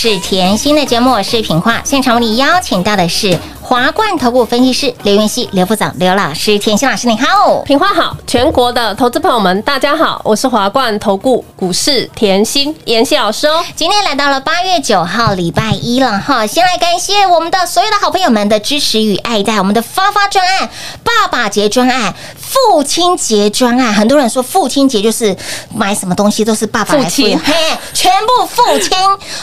是甜心的节目，视频化。现场为你邀请到的是华冠投顾分析师刘云熙、刘副总、刘老师，甜心老师你好。品花好，全国的投资朋友们，大家好，我是华冠投顾股市甜心妍希老师哦。今天来到了八月九号，礼拜一了哈。先来感谢我们的所有的好朋友们的支持与爱戴，我们的发发专案、爸爸节专案、父亲节专案。很多人说父亲节就是买什么东西都是爸爸来付嘿，全部父亲，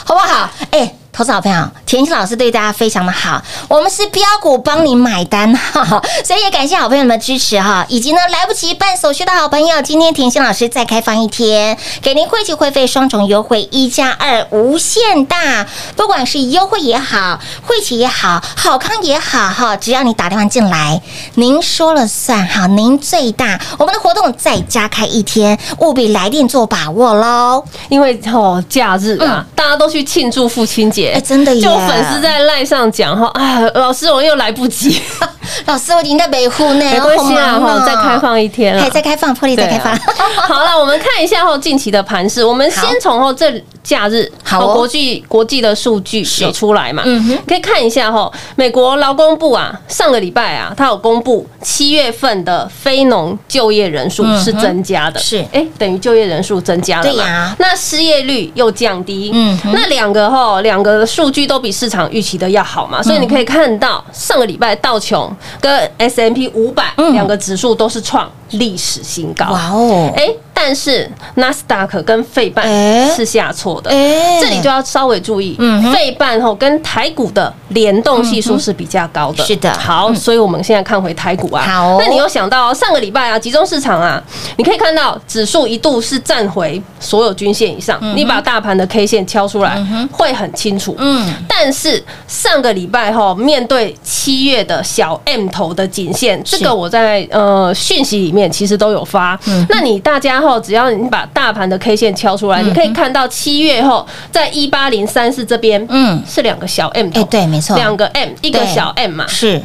好不好？哎。投资好朋友，田心老师对大家非常的好，我们是标股帮你买单哈，所以也感谢好朋友们的支持哈，以及呢来不及办手续的好朋友，今天田心老师再开放一天，给您会期会费双重优惠，一加二无限大，不管是优惠也好，会期也好，好康也好哈，只要你打电话进来，您说了算哈，您最大，我们的活动再加开一天，务必来电做把握喽。因为哦假日啊，大家都去庆祝父亲节，哎真的耶。就粉丝在赖上讲哈，啊，老师我又来不及，老师，我已经在北户呢，没关系啊，哈，再开放一天啊，还在开放，破例再开放。好了，我们看一下后近期的盘势。我们先从后这假日，好哦。国际国际的数据有出来嘛？嗯哼。可以看一下哈，美国劳工部啊，上个礼拜啊，它有公布七月份的非农就业人数是增加的，嗯是。哎，等于就业人数增加了嘛。对呀。那失业率又降低，嗯那两个哈两个数据都比市场预期的要好嘛，所以你可以看到上个礼拜道琼跟 S M P 五百嗯。两个指数都是创历史新高，哇哦，哎，但是纳斯达克跟费半哎是下挫的。哎这里就要稍微注意嗯哼，费半后跟台股的联动系数是比较高的。是的。好，所以我们现在看回台股啊。好那你又想到上个礼拜啊，集中市场啊，你可以看到指数一度是站回所有均线以上，你把大盘的 K 线敲出来，会很清楚。嗯，但是上个礼拜哈，面对七月的小 M 头的颈线，这个我在呃讯息里面其实都有发。嗯那你大家后，只要你把大盘的 K 线敲出来，你可以看到七月后在一八零三四这边，嗯嗯，是两个小 M 头，哎对没错两个 M，一个小 M 嘛。是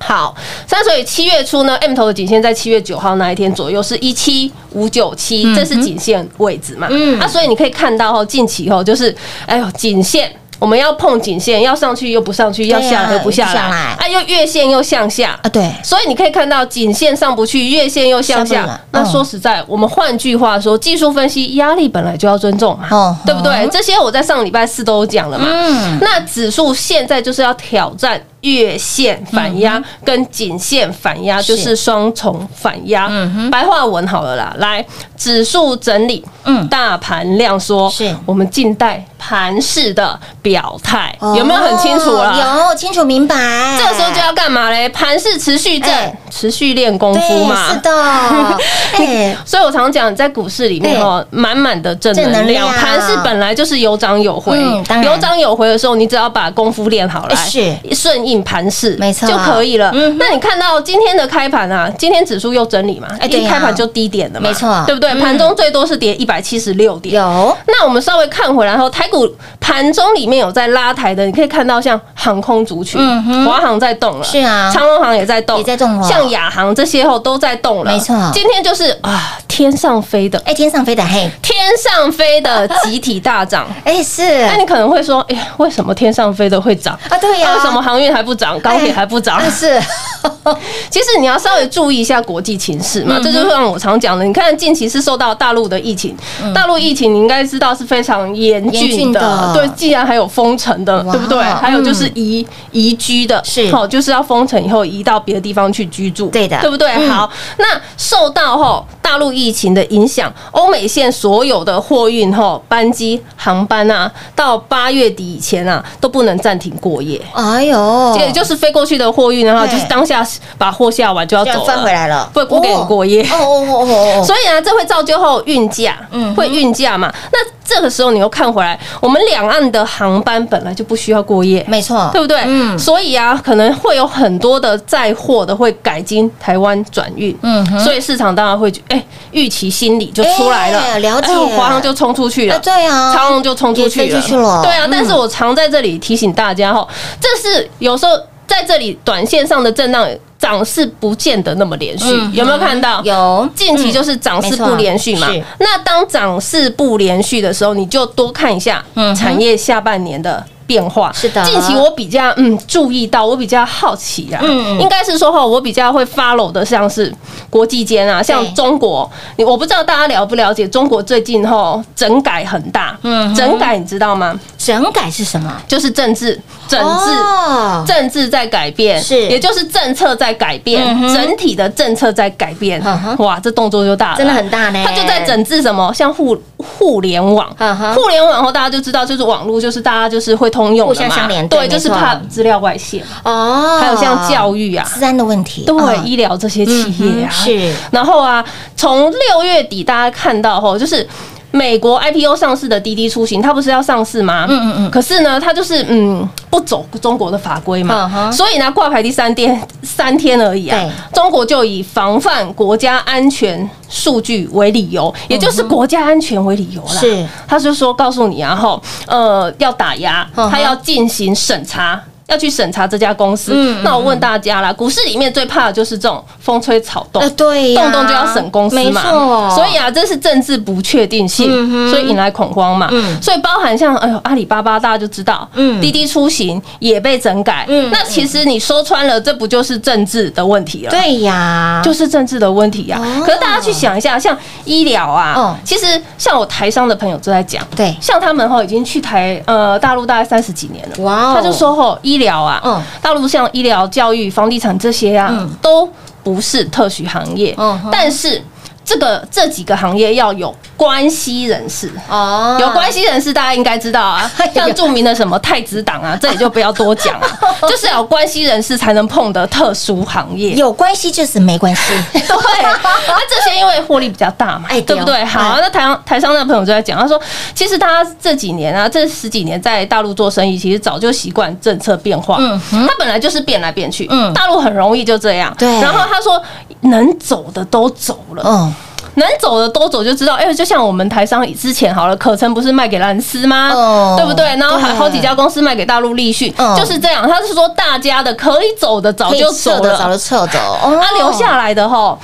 好，那所以七月初呢，M 头的颈线在七月九号那一天左右是一七五九七，这是颈线位置嘛？嗯啊，所以你可以看到哦，近期哦，就是哎呦颈线。我们要碰颈线，要上去又不上去，要下来又不下来来，啊，又月线又向下。啊，对，所以你可以看到颈线上不去，月线又向下。那嗯。说实在，我们换句话说，技术分析压力本来就要尊重嘛。哦，对不对？嗯？这些我在上礼拜四都有讲了嘛。嗯，那指数现在就是要挑战月线反压跟颈线反压，就是双重反压。白话文好了啦，来，指数整理，嗯。嗯，大盘量缩，是。我们静待盘势的表态，有没有很清楚了？哦有清楚明白。这个时候就要干嘛嘞？盘势持续正哎，持续练功夫，嘛。是的，哎，所以我常讲，在股市里面哦，满满的正正能能量，量盘势本来就是有涨有回。有涨有回的时候，你只要把功夫练好来，是。顺应盘势，没错。就可以了。嗯。那你看到今天的开盘啊，今天指数又整理嘛，哎对呀。一开盘就低点了嘛，没错。对不对？嗯。盘中最多是跌一百七十六点，有。那我们稍微看回来后，台股盘中里面有在拉抬的，你可以看到像航空族群华航在动了，是啊。长荣航也在动，也在动哦像亚航这些后都在动了，没错。今天就是啊，天上飞的，哎，天上飞的嘿，天上飞的 集体大涨。哎是。那你可能会说，哎，为什么天上飞的会涨？啊，对呀，为什么航运还不涨，高铁还不涨啊？是 其实你要稍微注意一下国际情势嗯嘛，这就是让我常讲的。你看近期是受到大陆的疫情，大陆疫情你应该知道是非常严峻峻的的，对，既然还有封城的，哇对不对？还有就是移移居的，是好，就是要封城以后移到别的地方去居住，对的对不对？嗯好，那受到后大陆疫情的影响，欧美线所有的货运后班机航班啊，到八月底以前啊都不能暂停过夜。哎呦，也就是飞过去的货运然后，就是当下把货下完就要走翻回来了，不不给你过夜。哦哦哦哦哦，所以呢，这会造就后运价，嗯哼。会运价嘛？那这个时候你又看回来，我们两岸的航班本来就不需要过夜，没错，对不对？嗯。所以啊，可能会有很多的载货的会改经台湾转运，嗯所以市场当然会觉哎，预期心理就出来了，哎了解。哎华航就冲出去了。啊，对啊，长荣就冲出去了，也飞出去了。对啊，嗯但是我常在这里提醒大家哈，这是有时候在这里短线上的震荡涨势不见得那么连续，嗯有没有看到？有近期就是涨势不连续嘛。那当涨势不连续的时候，你就多看一下产业下半年的。变化。是的。近期我比较嗯注意到，我比较好奇啊，嗯嗯。应该是说哈，我比较会 follow 的像是国际间啊，像中国，你我不知道大家了不了解，中国最近哈整改很大，嗯整改你知道吗？整改是什么？就是政治整治。哦。政治在改变，是。也就是政策在改变，嗯整体的政策在改变。嗯。哇，这动作就大了，真的很大呢。它就在整治什么，像互互联网。嗯，互联网后大家就知道，就是网络，就是大家就是会通用的嘛，互相相连对对，就是怕资料外泄，哦，还有像教育啊，治安的问题，对嗯。医疗这些企业啊，是。然后啊，从六月底大家看到后，就是。美国 IPO 上市的滴滴出行，它不是要上市吗？嗯嗯嗯。可是呢，它就是嗯不走中国的法规嗯嘛，哼。所以呢，挂牌第三天三天而已啊。对，中国就以防范国家安全数据为理由，也就是国家安全为理由啦。嗯是，他就说告诉你啊，后呃要打压，他要进行审查。要去审查这家公司，那我问大家啦，股市里面最怕的就是这种风吹草动，呃对呀。动动就要审公司没嘛，错。所以啊，这是政治不确定性，嗯所以引来恐慌嘛，嗯。所以包含像哎呦阿里巴巴，大家就知道，嗯。滴滴出行也被整改，嗯那其实你说穿了，这不就是政治的问题了？对呀，就是政治的问题呀、哦。可是大家去想一下，像医疗啊，哦。其实像我台商的朋友都在讲，对。像他们哈已经去台呃大陆大概三十几年了，哇哦。他就说吼医疗啊，嗯。大陆像医疗、教育、房地产这些啊，嗯。都不是特许行业，嗯但是。这个这几个行业要有关系人士。哦。有关系人士，大家应该知道啊，像著名的什么太子党啊，这里就不要多讲了，就是有关系人士才能碰的特殊行业。有关系就是没关系，对，那这些因为获利比较大嘛，哎对不对？好，哎。那台上台上的朋友就在讲，他说，其实他这几年啊，这十几年在大陆做生意，其实早就习惯政策变化，嗯嗯，他本来就是变来变去，嗯嗯，大陆很容易就这样，对。然后他说，能走的都走了，嗯，能走的都走就知道，哎、就像我们台商之前好了，可成不是卖给蓝思吗？哦对不对？然后还对好几家公司卖给大陆立讯，嗯就是这样。他是说大家的可以走的早就走了，撤的早就撤走哦，他留下来的哈。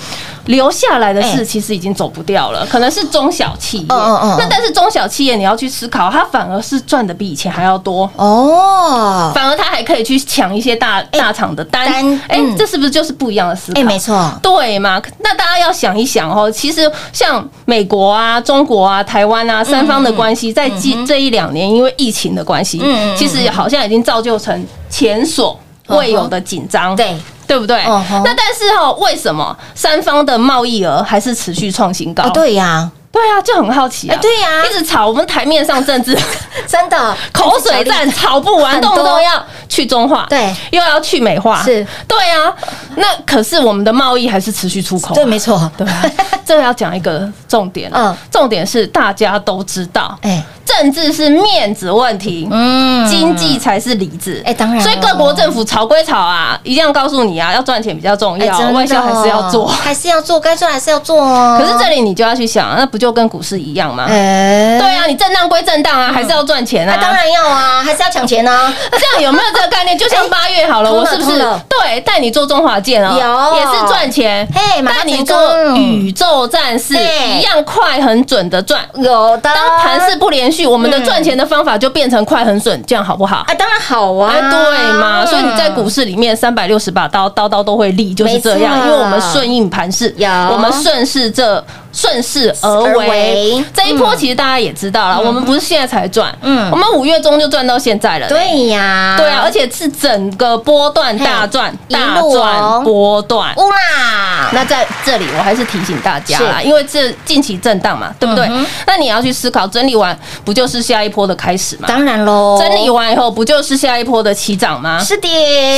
留下来的哎。是其实已经走不掉了，可能是中小企业。嗯嗯嗯。那但是中小企业你要去思考，它反而是赚的比以前还要多。哦，反而它还可以去抢一些大大厂的单。单，哎嗯，这是不是就是不一样的思考？哎，没错，对嘛？那大家要想一想哦，其实像美国啊、中国啊、台湾啊三方的关系，在这这一两年因为疫情的关系其实好像已经造就成前所未有的紧张，对，对不对？那但是哈，为什么三方的贸易额还是持续创新高？哦，对呀，对啊，就很好奇啊。哎，，对呀，一直吵我们台面上政治 真的。口水战吵不完，动不动要去中化，对。又要去美化，是，对啊。那可是我们的贸易还是持续出口啊，对，没错，对啊，这个要讲一个重点，嗯嗯，重点是大家都知道，哎，政治是面子问题，嗯。经济才是理智。哎当然。所以各国政府吵归吵啊，一定要告诉你啊，要赚钱比较重要，外销还是要做。还是要做，该做还是要做哦。可是这里你就要去想，那不就跟股市一样吗？哎，对啊，你震荡归震荡啊，还是要赚钱啊。那当然要啊，还是要抢钱呢。这样有没有这个概念？就像八月好了，我是不是对带你做中华健啊？有也是赚钱。嘿带你做宇宙战士，一样快很准的赚。有的，当盘势不连续，我们的赚钱的方法就变成快很准，这样好不好？啊，当然好啊，哎，对嘛，所以你在股市里面三百六十把刀，刀刀都会利，就是这样。因为我们顺应盘势，我们顺势这顺势而而为为。这一波其实大家也知道了，我们不是现在才赚，嗯嗯，我们五月中就赚到现在了。对呀，对啊，而且是整个波段大赚，大赚波段。乌啦，那在这里，我还是提醒大家啦，因为这近期震荡嘛，对不对？那你要去思考，整理完不就是下一波的开始吗？当然喽，整理完以后，不就是下一波的起涨吗？是的，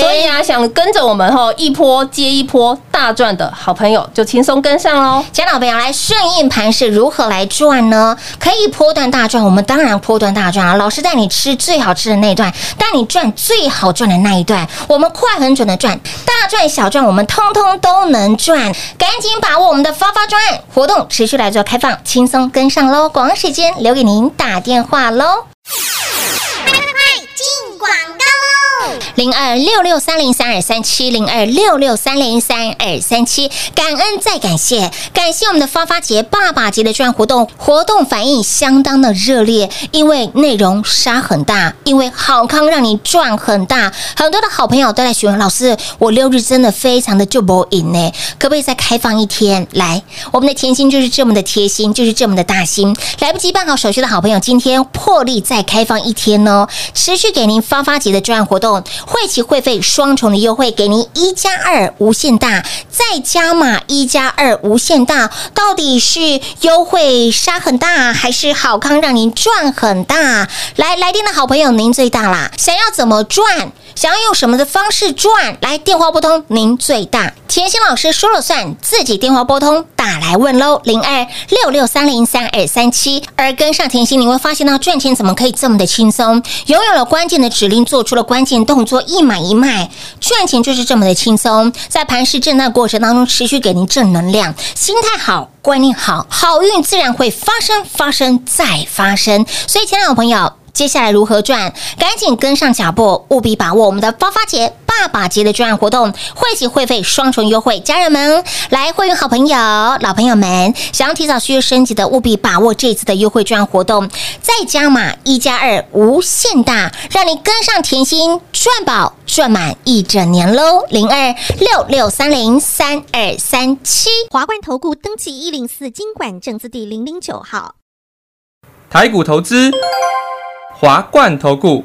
所以啊，想跟着我们后一波接一波大赚的好朋友，就轻松跟上喽。家老朋友来顺应盘是如何来赚呢？可以波段大赚，我们当然波段大赚啊！老师带你吃最好吃的那一段，带你赚最好赚的那一段，我们快很准的赚，大赚小赚，我们通通都能赚。赶紧把握我们的发发专案活动，持续来做开放，轻松跟上喽！广告时间留给您打电话喽。快快进广告零二六六三零三二三七零二六六三零三二三七，感恩再感谢，感谢我们的发发节、爸爸节的赚活动，活动反应相当的热烈，因为内容杀很大，因为好康让你赚很大，很多的好朋友都在询问老师，我六日真的非常的就不赢呢，可不可以再开放一天？来，我们的甜心就是这么的贴心，就是这么的大心，来不及办好手续的好朋友，今天破例再开放一天哦，持续给您发发节的专案活动动，会期会费双重的优惠，给您一加二无限大，再加码一加二无限大，到底是优惠杀很大，还是好康让您赚很大？来来电的好朋友，您最大啦！想要怎么赚？想要用什么的方式赚？来电话拨通，您最大。甜心老师说了算，自己电话拨通打来问喽，零二六六三零三二三七。而跟上甜心，你会发现到赚钱怎么可以这么的轻松？拥有了关键的指令，做出了关键动作，一买一卖，赚钱就是这么的轻松。在盘势震荡过程当中，持续给您正能量，心态好。观念好，好运自然会发生，发生再发生。所以，亲爱的朋友，接下来如何赚？赶紧跟上脚步，务必把握我们的发发节、爸爸节的专案活动，会期会费双重优惠。家人们，来会员好朋友、老朋友们，想要提早续约升级的，务必把握这次的优惠专案活动，再加码一加二无限大，让你跟上甜心赚饱赚满一整年喽！零二六六三零三二三七。华冠投顾登记一零四经管证字第零零九号。台股投资，华冠投顾。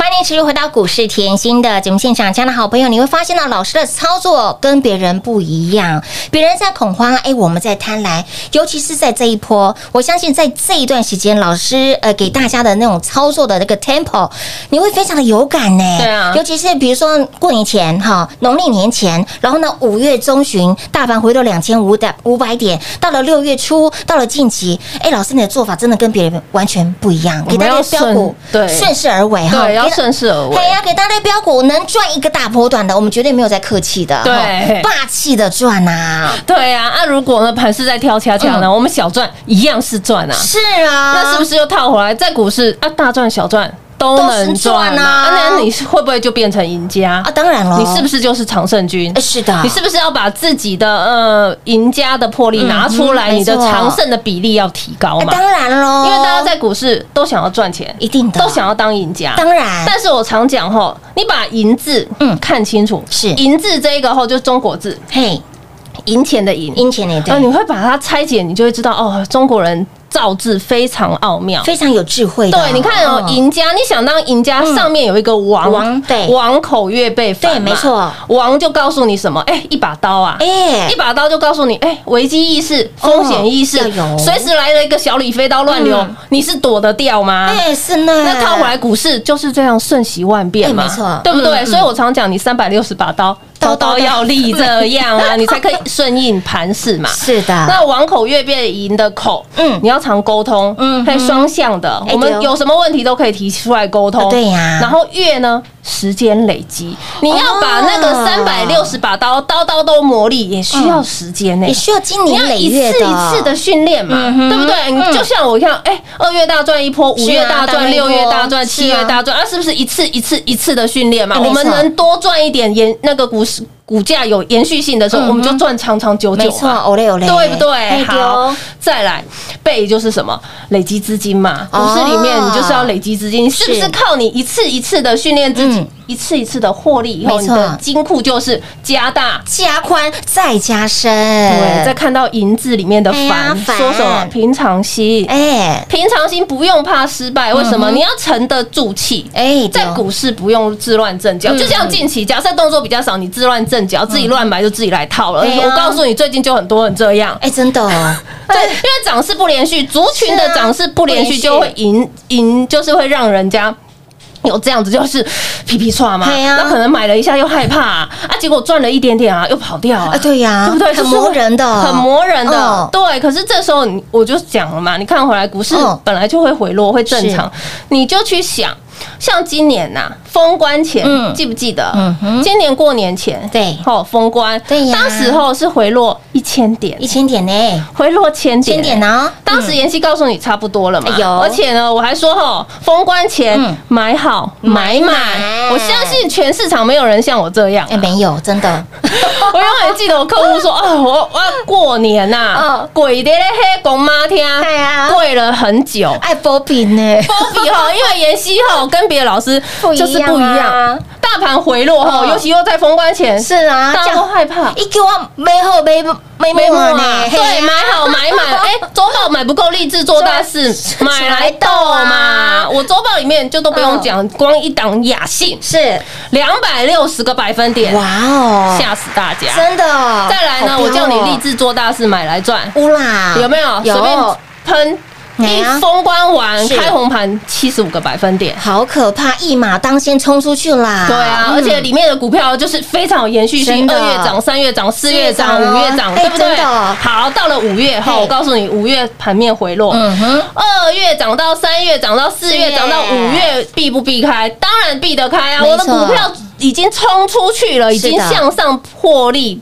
欢迎持续回到股市甜心的节目现场，亲爱的好朋友，你会发现呢，老师的操作跟别人不一样，别人在恐慌，哎，我们在贪婪，尤其是在这一波，我相信在这一段时间，老师呃给大家的那种操作的那个 tempo，你会非常的有感呢。对啊。尤其是比如说过年前哈，农历年前，然后呢五月中旬，大盘回落两千五百五百点，到了六月初，到了近期，哎，老师你的做法真的跟别人完全不一样，给大家标股顺对。顺势而为哈，顺势而为。对呀，给大家标股能赚一个大波段的，我们绝对没有在客气的，对霸气的赚呐、对呀、那，如果呢盘是在跳恰恰呢，我们小赚一样是赚啊。是啊，那是不是又套回来，在股市啊，大赚小赚都能赚赚啊那你是会不会就变成赢家啊？当然了，你是不是就是常胜军哎？是的，你是不是要把自己的呃赢家的魄力拿出来？嗯你的常胜的比例要提高嘛？哎当然喽，因为大家在股市都想要赚钱，一定的都想要当赢家。当然，但是我常讲吼，你把银字嗯嗯看清楚，是银字这一个吼就是中国字，嘿，银钱的银。阴钱也呃，你对，会把它拆解，你就会知道哦，中国人造字非常奥妙。非常有智慧的，对，你看哦，嗯赢家，你想当赢家，上面有一个王，王对。王口月被反对没错，王就告诉你什么？哎，一把刀啊，哎。一把刀就告诉你，哎，危机意识、风险意识随时来了一个小李飞刀乱流嗯，你是躲得掉吗？哎是呢，那套回来股市就是这样瞬息万变嘛，哎没错。对不对？所以我常讲，你三百六十把刀，刀刀要立这样啊，你才可以顺应盘势嘛。是的，那王口月变赢的口，嗯。嗯，你要常沟通，嗯嗯，可以双向的，哎我们有什么问题都可以提出来沟通，啊对呀。然后月呢，时间累积，你要把那个哦三百六十把刀，刀刀都磨砺，也需要时间呢。也。需要经你要一年累月次一次的训练嘛，嗯对不对？嗯。你就像我看，哎，二月大赚一波，五月大赚，六月大赚，七月大赚，啊，是不是一次一次一次的训练嘛？我们能多赚一点，也那个股市股价有延续性的时候，嗯我们就赚长长久久没错，嘛。欧嘞欧嘞，对不对？哎好，再来背就是什么？累积资金嘛。股哦市里面你就是要累积资金，你是不是是靠你一次一次的训练自己嗯，一次一次的获利以后，你的金库就是加大。加宽再加深，对，再看到银字里面的哎呀凡，说什么平常心？哎平常心不用怕失败，为什么？你要沉得住气。哎，在股市不用自乱阵脚，嗯就像近期，假设动作比较少，你自乱阵脚，自己乱买就自己来套了。我告诉你，最近就很多人这样。哎真的哦，对，因为涨势不连续，族群的涨势不连续，就会赢赢，就是会让人家。有这样子就是皮皮刷嘛，那可能买了一下又害怕啊，啊结果赚了一点点啊，又跑掉啊啊，对呀对不对？很就是磨人的很磨人的嗯。对，可是这时候你我就讲了嘛，你看回来股市嗯本来就会回落，会正常，你就去想，像今年呐，封关前嗯。记不记得？嗯哼？今年过年前对。哦，封关，对呀。当时候是回落一千点。一，千点呢，回落千点，千点呢，当时妍希告诉你差不多了嘛，有而且呢，我还说哈，封关前嗯。买好买买满，我相信全市场没有人像我这样。哎，。没有，真的，我永远记得我客户说，啊，我我要过年呐嗯，鬼的嘞嘿，公妈听。对啊，跪了很久。爱波比呢，波比哈，因为妍希哈跟别的老师就是不一样，大盘回落哈，嗯。尤其又在封关前，是啊，大家都害怕。一给我买好买买没满啊，对，买好买满，哎，哎，周报买不够，立志做大事，买来斗嘛。我周报里面就都不用讲，光一档雅信是。两百六十个百分点，哇哦，吓死大家！真的。再来呢，哦。我叫你立志做大事，买来赚，乌啦，有没有？有。随便喷，一封关完是开红盘七十五个百分点。好可怕，一马当先冲出去啦！对啊，嗯而且里面的股票就是非常有延续性，二月涨、三月涨、四月涨、五月涨，哎对不对？好，到了五月嘿后，我告诉你，五月盘面回落，嗯哼，二月涨到三月，涨到四月，是涨到五月，避不避开？当然避得开啊！我的股票已经冲出去了，已经向上破利。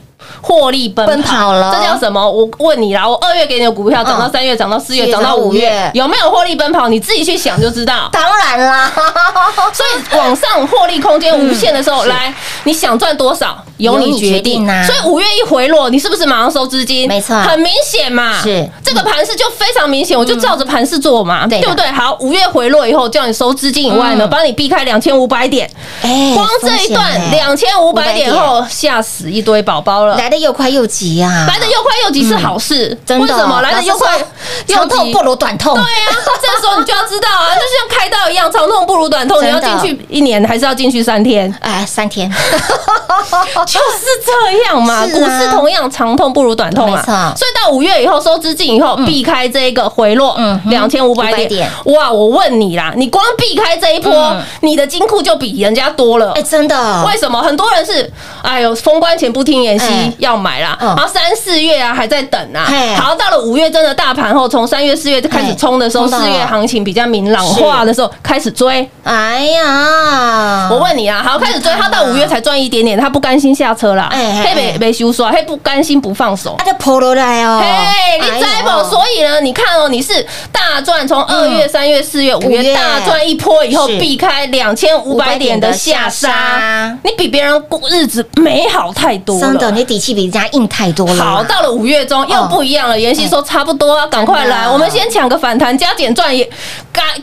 获利奔奔跑了这叫什么？我问你啦，我二月给你的股票涨到嗯三月，涨到四月，涨到五月，有没有获利奔跑？你自己去想就知道。当然啦，所以往上获利空间无限的时候，来，你想赚多少，由你决定定啊。所以五月一回落，你是不是马上收资金？没错。很明显嘛。是。这个盘势就非常明显，我就照着盘势做嘛，对不对？好，五月回落以后，叫你收资金以外呢，嗯。帮你避开两千五百点，哎光这一段两千五百点后，吓死一堆宝宝了。来的又快又急啊，来的又快又急是好事，真的。为什么？来的又快又急。长痛不如短痛，对啊、这时候你就要知道啊，就像开刀一样，长痛不如短痛。你要进去一年，还是要进去三天？哎，三天，就是这样嘛，股市同样长痛不如短痛嘛。所以到五月以后收资金以后，避开这个回落嗯，两千五百点。点。哇，我问你啦，你光避开这一波嗯，你的金库就比人家多了。哎，。真的，为什么？很多人是哎呦封关前不听妍哎。希要买啦，嗯。然后三四月啊还在等啊，好到了五月真的大盘后，从三月四月就开始冲的时候，四月行情比较明朗化的时候开始追。哎呀，我问你啊，好开始追，他到五月才赚一点点，他不甘心下车啦，嘿没没修刷，嘿不甘心不放手他。就破落来哦，嘿，你摘不？所以呢，你看哦，你是大赚，从二月、三月、四月、五五月月大赚一波以后，避开两千五百点的下下杀杀，你比别人过日子美好太多了。真的，你底气比人家硬太多了。好，到了五月中又不一样了。妍希说差不多啊，赶快来，我们先抢个反弹，加减赚也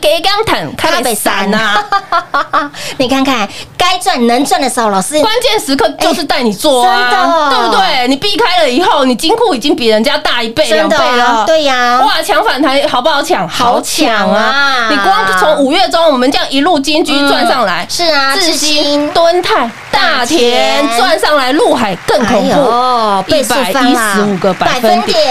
给给刚坦开北三呐。啊！你看看，该赚能赚的时候，老师关键时刻就是带你做真啊，对不对？你避开了以后，你金库已经比人家大一倍、两倍了。对呀，哇，抢反弹好不好抢？好抢啊你光从五月中我们这样一路金居赚上来，是啊，智智新、新敦泰、大田赚上来，陆海更恐怖，一百一十五个百分点。点。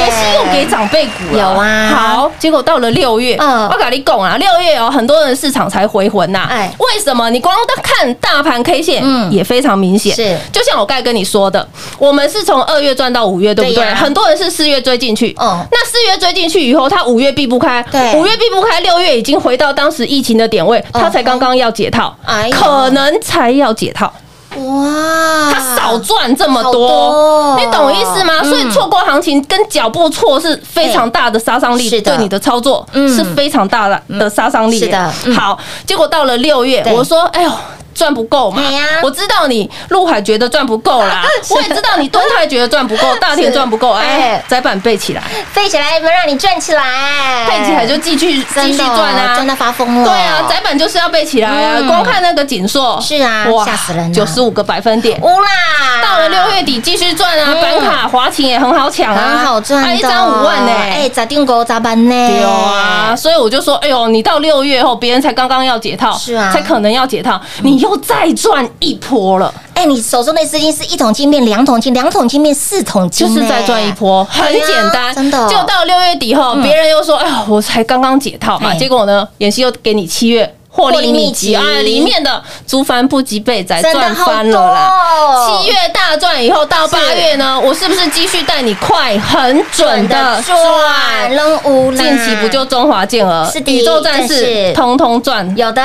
也是又给长辈股了，有啊。好，结果到了六月，嗯。我跟你讲啊，六月哦，很多人市场才回魂呐。哎。为什么？你光看大盘 K 线，嗯。也非常明显。是。就像我刚才跟你说的，我们是从二月赚到五月，对不对？对呀。很多人是四月追进去，嗯。那四月追进去以后，他五月避不开，对。五月避不开，六月已经回到当时疫情的点位，嗯。他才刚刚要解套。哎，呀可能才要解套。哇，他少赚这么好多，多你懂意思吗？嗯。所以错过行情跟脚步错是非常大的杀伤力，对你的操作嗯。是非常大的的杀伤力。是的。嗯。好，结果到了六月，我说，哎呦。赚不够嘛？我知道你陆海觉得赚不够啦，我也知道你敦泰觉得赚不够，大田赚不够，哎哎，窄板背起来，背起来有没有让你赚起来？背起来就继续继续赚啊，赚到发疯了。对啊，窄板就是要背起来啊！嗯。光看那个紧缩，是啊吓死人九十五个百分点，乌啦，到了六月底继续赚啊，嗯。板卡华勤也很好抢啊，很好赚一张五万呢，哎，咋定狗咋办呢？对啊，所以我就说，哎呦，你到六月后，别人才刚刚要解套，是啊。才可能要解套，你又再赚一波了，哎，你手中的资金是一桶金变两桶金，两桶金变四桶金，就是再赚一波，很简单，真的。就到六月底后，别人又说，哎呀，我才刚刚解套嘛，哎结果呢，妍希又给你七月。获利秘籍啊，里面的竹帆不及被宰赚翻了啦！哦七月大赚以后到八月呢，我是不是继续带你快很准的赚赚？扔乌啦，近期不就中华健儿、是的宇宙战士通通赚？有的？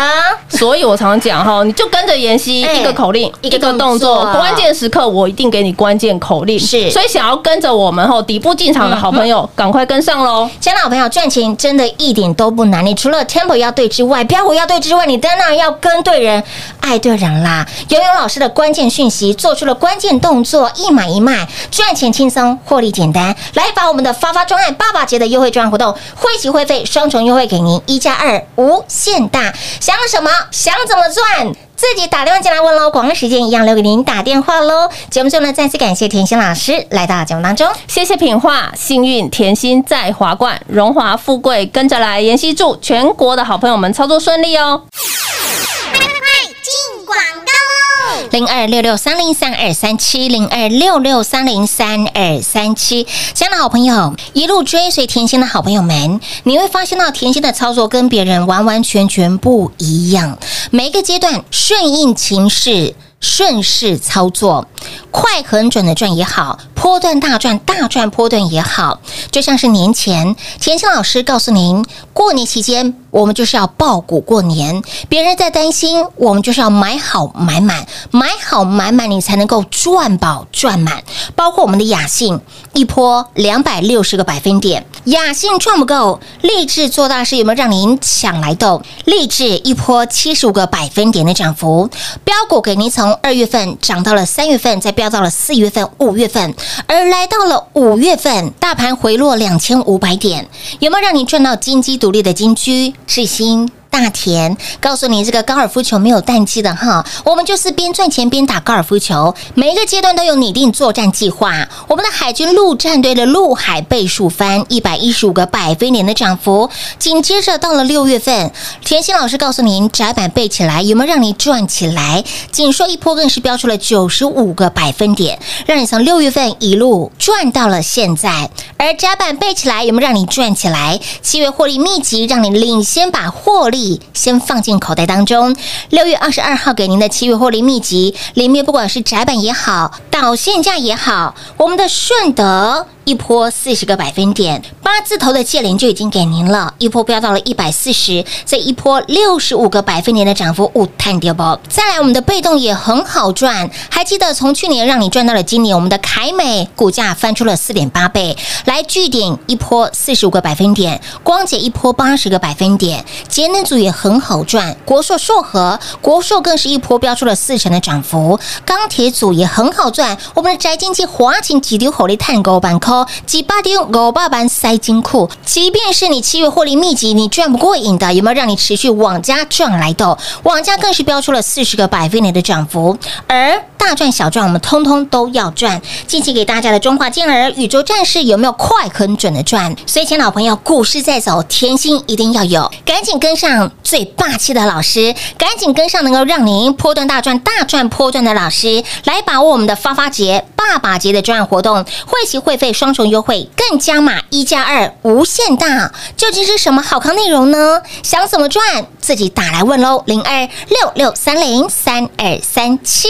所以我常讲哈，你就跟着妍希哎一个口令，一个一个动动作作，关键时刻我一定给你关键口令。是所以想要跟着我们后底部进场的好朋友，赶快跟上喽！亲爱的好朋友，赚钱真的一点都不难。你除了 tempo 要对之外，标股要对之外，你当然要跟对人、爱对人啦。游泳老师的关键讯息，做出了关键动作，一买一卖，赚钱轻松，获利简单。来把我们的发发专案爸爸节的优惠专案活动，会期会费双重优惠给您，一加二无限大。想什么？想怎么赚？自己打电话进来问喽。广告时间一样留给您打电话喽。节目中呢，再次感谢甜心老师来到节目当中。谢谢品画，幸运甜心在华冠，荣华富贵跟着来。妍希祝全国的好朋友们操作顺利哦。零二六六三零三二三七零二六六三零三二三七，亲爱的好朋友，一路追随甜心的好朋友们，你会发现到甜心的操作跟别人完完全全不一样，每一个阶段顺应情势。顺势操作，快很准的赚也好，波段大赚大赚波段也好，就像是年前田心老师告诉您，过年期间我们就是要爆股过年，别人在担心，我们就是要买好买满，买好买满，你才能够赚饱赚满。包括我们的雅信，一波两百六十个百分点，雅信赚不够，励志做大事有没有让您抢来的？励志一波七十五个百分点的涨幅，标股给您从二月份涨到了三月份，再飙到了四月份、五月份，而来到了五月份，大盘回落两千五百点，有没有让你赚到金鸡独立的金居、智新？大田告诉你，这个高尔夫球没有淡季的哈，我们就是边赚钱边打高尔夫球，每一个阶段都有拟定作战计划。我们的海军陆战队的陆海倍数翻一百一十五个百分点的涨幅，紧接着到了六月份，甜心老师告诉您，窄板背起来有没有让你赚起来？紧缩一波更是飙出了九十五个百分点，让你从六月份一路赚到了现在。而窄板背起来有没有让你赚起来？七月获利秘籍让你领先把获利。先放进口袋当中。六月二十二号给您的七月获利秘籍里面，不管是窄板也好，导线价也好，我们的顺德。一波四十个百分点，八字头的借零就已经给您了，一波飙到了一百四十，这一波六十五个百分点的涨幅，五探跌不？再来，我们的被动也很好赚，还记得从去年让你赚到了今年，我们的凯美股价翻出了四点八倍，来据点一波四十五个百分点，光捷一波八十个百分点，节能组也很好赚，国硕硕和国硕更是一波飙出了四成的涨幅，钢铁组也很好赚，我们的宅经济华勤几丢火力探高板扣。几八点五八板塞金库，即便是你七月获利密集，你赚不过瘾的，有没有让你持续往家赚来的？往家更是标出了四十个百分点的涨幅，而大赚小赚，我们通通都要赚。近期给大家的中华健儿、宇宙战士有没有快很准的赚？所以，亲老朋友，股市在走，甜心一定要有，赶紧跟上最霸气的老师，赶紧跟上能够让您波段大赚、大赚波段的老师，来把握我们的发发节、爸爸节的专案活动，会期会费双重优惠，更加码一加二无限大，究竟是什么好康内容呢？想怎么赚，自己打来问喽，零二六六三零三二三七。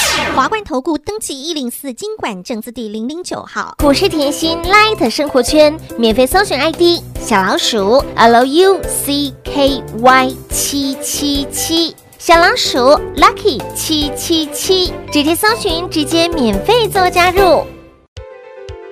华冠投顾登记一零四经管证字第零零九号。股市甜心 Light 生活圈免费搜寻 ID 小老鼠 Lucky 七七七，小老鼠 Lucky 七七七，直接搜寻，直接免费做加入。